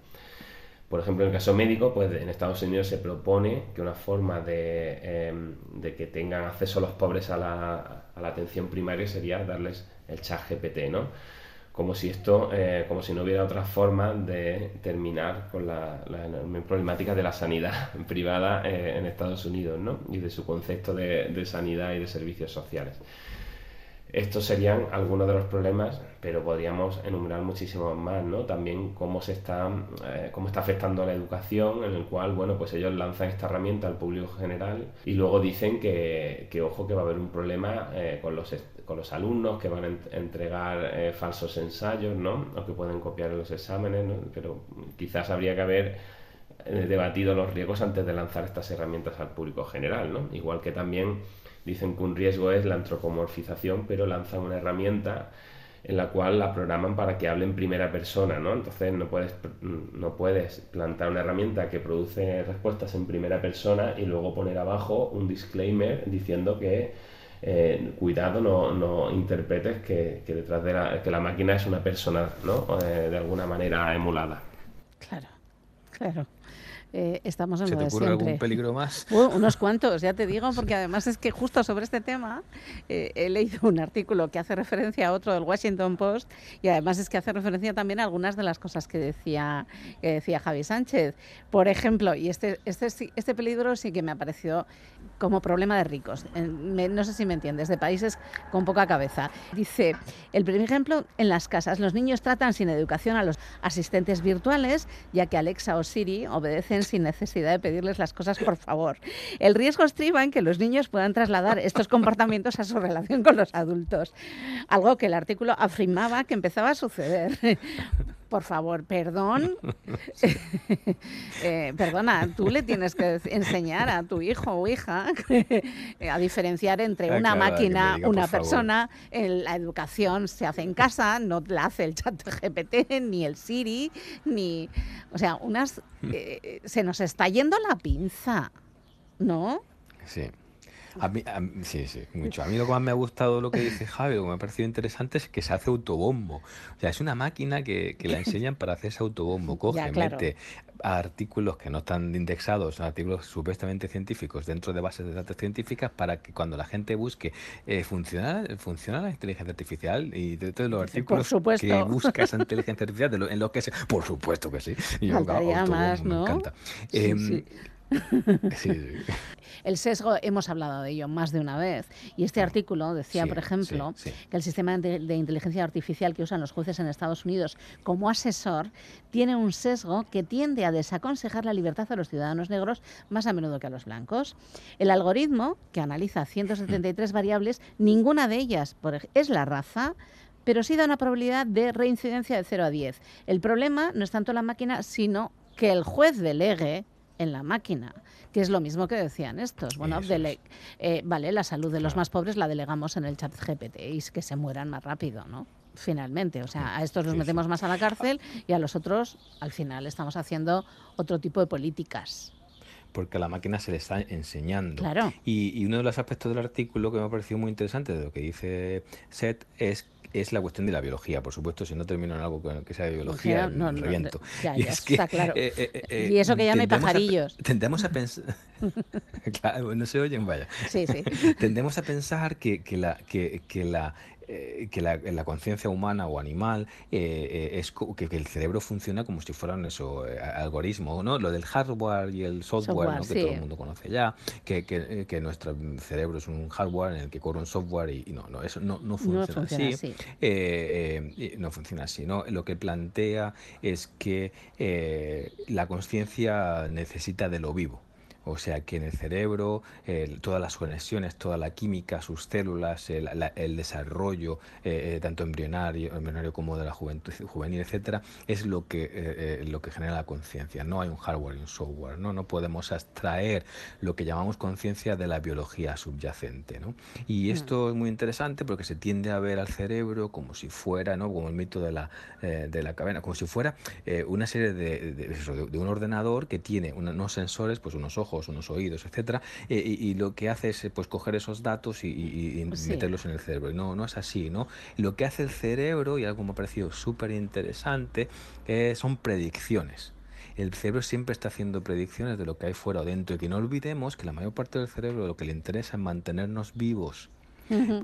Por ejemplo, en el caso médico, pues en Estados Unidos se propone que una forma de, de que tengan acceso los pobres a la, a la atención primaria sería darles el chat GPT, ¿no? Como si esto, eh, como si no hubiera otra forma de terminar con la, la enorme problemática de la sanidad privada eh, en Estados Unidos, ¿no? Y de su concepto de, sanidad y de servicios sociales. Estos serían algunos de los problemas, pero podríamos enumerar muchísimos más, ¿no? También cómo se está, eh, cómo está afectando a la educación, en el cual, bueno, pues ellos lanzan esta herramienta al público general y luego dicen que, que ojo, que va a haber un problema eh, con, los, con los alumnos que van a ent- entregar eh, falsos ensayos, ¿no? O que pueden copiar los exámenes, ¿no? Pero quizás habría que haber eh, debatido los riesgos antes de lanzar estas herramientas al público general, ¿no? Igual que también dicen que un riesgo es la antropomorfización, pero lanzan una herramienta en la cual la programan para que hable en primera persona, ¿no? Entonces no puedes, no puedes plantar una herramienta que produce respuestas en primera persona y luego poner abajo un disclaimer diciendo que eh, cuidado, no, no interpretes que, detrás de la, que la máquina es una persona, ¿no? Eh, de alguna manera emulada. Claro, claro. Eh, estamos en ¿Se lo te de ocurre siempre. algún peligro más? Uh, unos cuantos, ya te digo, porque además es que justo sobre este tema eh, he leído un artículo que hace referencia a otro del Washington Post y además es que hace referencia también a algunas de las cosas que decía, que decía Javi Sánchez. Por ejemplo, y este, este, este peligro sí que me apareció como problema de ricos, no sé si me entiendes, de países con poca cabeza. Dice, el primer ejemplo, en las casas, los niños tratan sin educación a los asistentes virtuales, ya que Alexa o Siri obedecen sin necesidad de pedirles las cosas por favor. El riesgo estriba en que los niños puedan trasladar estos comportamientos a su relación con los adultos, algo que el artículo afirmaba que empezaba a suceder. Por favor, perdón. Eh, perdona, tú le tienes que enseñar a tu hijo o hija a diferenciar entre Ah, una máquina, diga, una persona. La educación se hace en casa, no la hace el chat GPT, ni el Siri, ni... O sea, unas... eh, se nos está yendo la pinza, ¿no? Sí. A mí, a mí- sí, sí, mucho. A mí lo que más me ha gustado lo que dice Javi, lo que me ha parecido interesante es que se hace autobombo. O sea, es una máquina que, que la enseñan para hacerse autobombo. Coge, Ya, claro. mete artículos que no están indexados, artículos supuestamente científicos dentro de bases de datos científicas para que cuando la gente busque eh, funciona, funciona la inteligencia artificial y de todos los artículos que busca esa inteligencia artificial de lo- en los que se... Por supuesto que sí. Y yo, autobombo, más, me encanta. Sí, Em, sí. sí, sí. El sesgo, hemos hablado de ello más de una vez. Y este artículo decía, Sí, por ejemplo, que el sistema de de inteligencia artificial que usan los jueces en Estados Unidos como asesor tiene un sesgo que tiende a desaconsejar la libertad a los ciudadanos negros más a menudo que a los blancos. El algoritmo, que analiza 173 variables, ninguna de ellas por es la raza, pero sí da una probabilidad de reincidencia de 0 a 10. El problema no es tanto la máquina, sino que el juez delegue en la máquina, que es lo mismo que decían estos. Bueno, dele- eh, vale, la salud de los más pobres la delegamos en el chat GPT y es que se mueran más rápido, ¿no? Finalmente, o sea, a estos los Sí, sí. metemos más a la cárcel y a los otros, al final, estamos haciendo otro tipo de políticas. porque a la máquina se le está enseñando. Claro. Y, y uno de los aspectos del artículo que me ha parecido muy interesante de lo que dice Seth es es la cuestión de la biología, por supuesto, si no termino en algo que, que sea de biología, no, no, reviento. ya, Y ya, es que, está claro. eh, eh, eh, Y eso que ya no hay tendemos a pajarillos. Tendemos a pensar... claro, no se oyen, vaya. Sí, sí. Tendemos a pensar que, que la, que, que la, eh, que la, la conciencia humana o animal eh, eh, es que, que el cerebro funciona como si fueran eso eh, algoritmos, ¿no? Lo del hardware y el software, Software, ¿no? que todo el mundo conoce ya, que, que, que nuestro cerebro es un hardware en el que corre un software y, y no, no, eso no, no funciona, funciona así. así. No funciona así, ¿no? Lo que plantea es que la conciencia necesita de lo vivo. O sea que en el cerebro eh, todas las conexiones, toda la química, sus células, el, la- el desarrollo eh, eh, tanto embrionario, embrionario como de la juventud juvenil, etcétera, es lo que eh, lo que genera la conciencia. No hay un hardware y un software. No, no podemos abstraer lo que llamamos conciencia de la biología subyacente. ¿no? Y esto es muy interesante porque se tiende a ver al cerebro como si fuera, ¿no? como el mito de la, de la caverna, como si fuera una serie de, de- de- de un ordenador que tiene unos sensores, pues unos ojos, unos oídos, etcétera, eh, y, y lo que hace es eh, pues coger esos datos y, y- y Sí. meterlos en el cerebro. Y no, no es así, ¿no? Lo que hace el cerebro, y algo me ha parecido súper interesante, eh, son predicciones. El cerebro siempre está haciendo predicciones de lo que hay fuera o dentro y que no olvidemos que la mayor parte del cerebro lo que le interesa es mantenernos vivos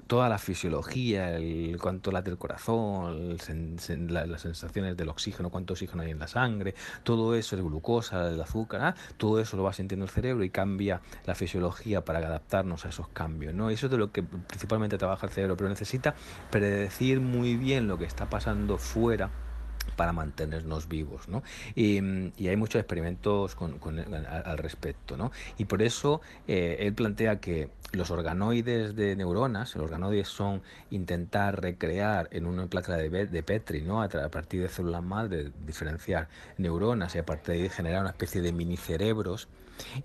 toda la fisiología, el cuánto late el corazón, las sensaciones del oxígeno, cuánto oxígeno hay en la sangre, todo eso, el glucosa, el azúcar, ah, todo eso lo va sintiendo el cerebro y cambia la fisiología para adaptarnos a esos cambios, ¿no? Eso es de lo que principalmente trabaja el cerebro, pero necesita predecir muy bien lo que está pasando fuera para mantenernos vivos, ¿no? Y, hay muchos experimentos con- al, respecto, ¿no? Y por eso eh, él plantea que los organoides de neuronas, los organoides son intentar recrear en una placa de, Petri, ¿no? A, partir de células madre, diferenciar neuronas y a partir de ahí generar una especie de mini cerebros.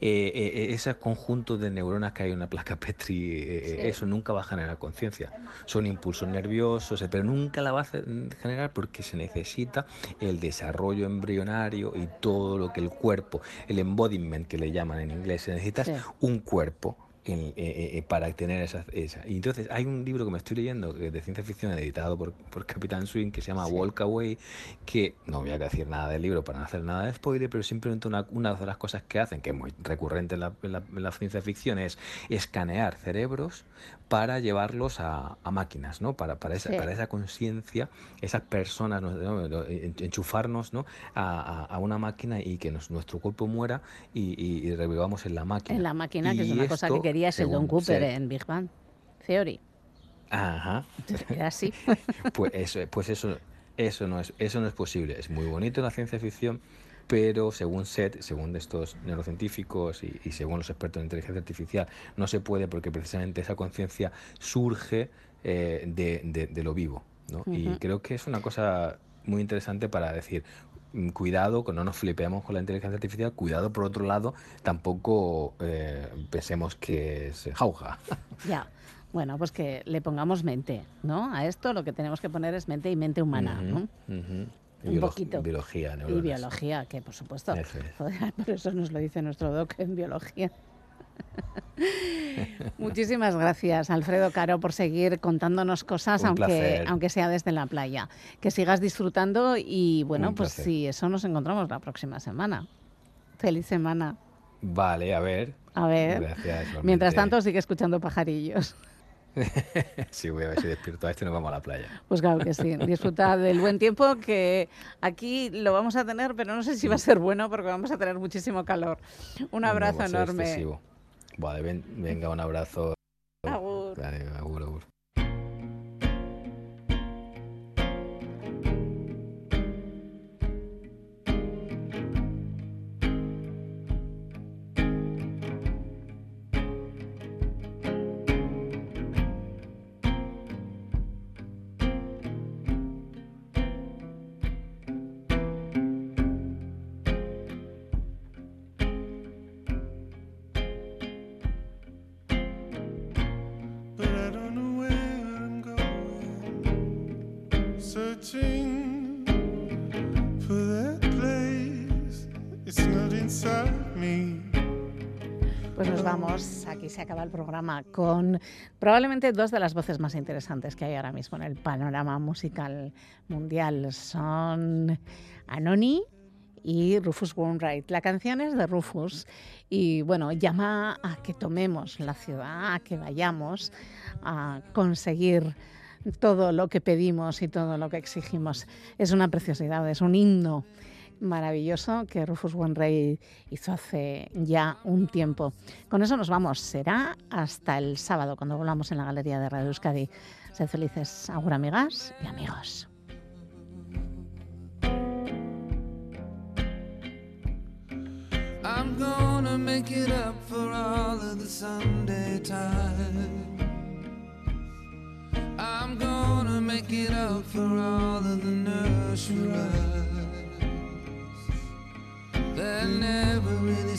Eh, eh, ese conjunto de neuronas que hay en una placa Petri, eh, Sí. eso nunca va a generar conciencia. Son impulsos nerviosos, eh, pero nunca la va a hacer- generar porque se necesita el desarrollo embrionario y todo lo que el cuerpo, el embodiment que le llaman en inglés, se necesita Sí. un cuerpo en- eh, eh, para tener esa, esa. Y entonces hay un libro que me estoy leyendo es de ciencia ficción editado por, por Capitán Swing que se llama Walk Away, que no voy a decir nada del libro para no hacer nada de spoiler, pero simplemente una, una de las cosas que hacen, que es muy recurrente en la, en la- en la ciencia ficción, es escanear cerebros para llevarlos a, a máquinas, ¿no? Para, para esa, Sí. para esa conciencia, esas personas, ¿no? ¿no? En- enchufarnos ¿no? a, a- una máquina y que nos- nuestro cuerpo muera y, y- y revivamos en la máquina. En la máquina, que es Y una cosa que esto, quería Sheldon según Cooper en Big Bang Theory. Ajá. Era así. Pues eso, pues eso, eso no es, eso no es posible. Es muy bonito la ciencia ficción, pero según Seth, según estos neurocientíficos y, y según los expertos en inteligencia artificial, no se puede porque precisamente esa conciencia surge eh, de, de- de lo vivo. ¿no? Y creo que es una cosa muy interesante para decir. Mm, Cuidado, que no nos flipemos con la inteligencia artificial. Cuidado, por otro lado, tampoco eh, pensemos que es jauja. Ya. Bueno, pues que le pongamos mente, ¿no? A esto lo que tenemos que poner es mente y mente humana, ¿no? Y Un biolo- poquito. Biología, Y neuronas. biología, que por supuesto. Eso es. Por eso nos lo dice nuestro doc en biología. Muchísimas gracias, Alfredo Caro, por seguir contándonos cosas, Un aunque, placer. aunque sea desde la playa. Que sigas disfrutando y bueno, Un pues sí, eso nos encontramos la próxima semana. Feliz semana. Vale, a ver. A ver. Gracias. Mientras tanto, sigue escuchando pajarillos. sí, voy a ver si despierto a este y nos vamos a la playa. Pues claro que sí. Disfruta del buen tiempo que aquí lo vamos a tener, pero no sé si va a ser bueno porque vamos a tener muchísimo calor. Un abrazo No enorme. excesivo. Vale, ven- venga, un abrazo. Agur. Dale, agur, se acaba el programa con probablemente dos de las voces más interesantes que hay ahora mismo en el panorama musical mundial. Son Anoni y Rufus Wainwright. La canción es de Rufus y bueno, llama a que tomemos la ciudad, a que vayamos a conseguir todo lo que pedimos y todo lo que exigimos. Es una preciosidad, es un himno maravilloso que Rufus Wainwright hizo hace ya un tiempo. Con eso nos vamos. Será hasta el sábado cuando volvamos en la Galería de Radio Euskadi. Sed felices, agur amigas y amigos. I'm gonna make it up for all of the Sunday time. I'm gonna make it up for all of the nursery that never really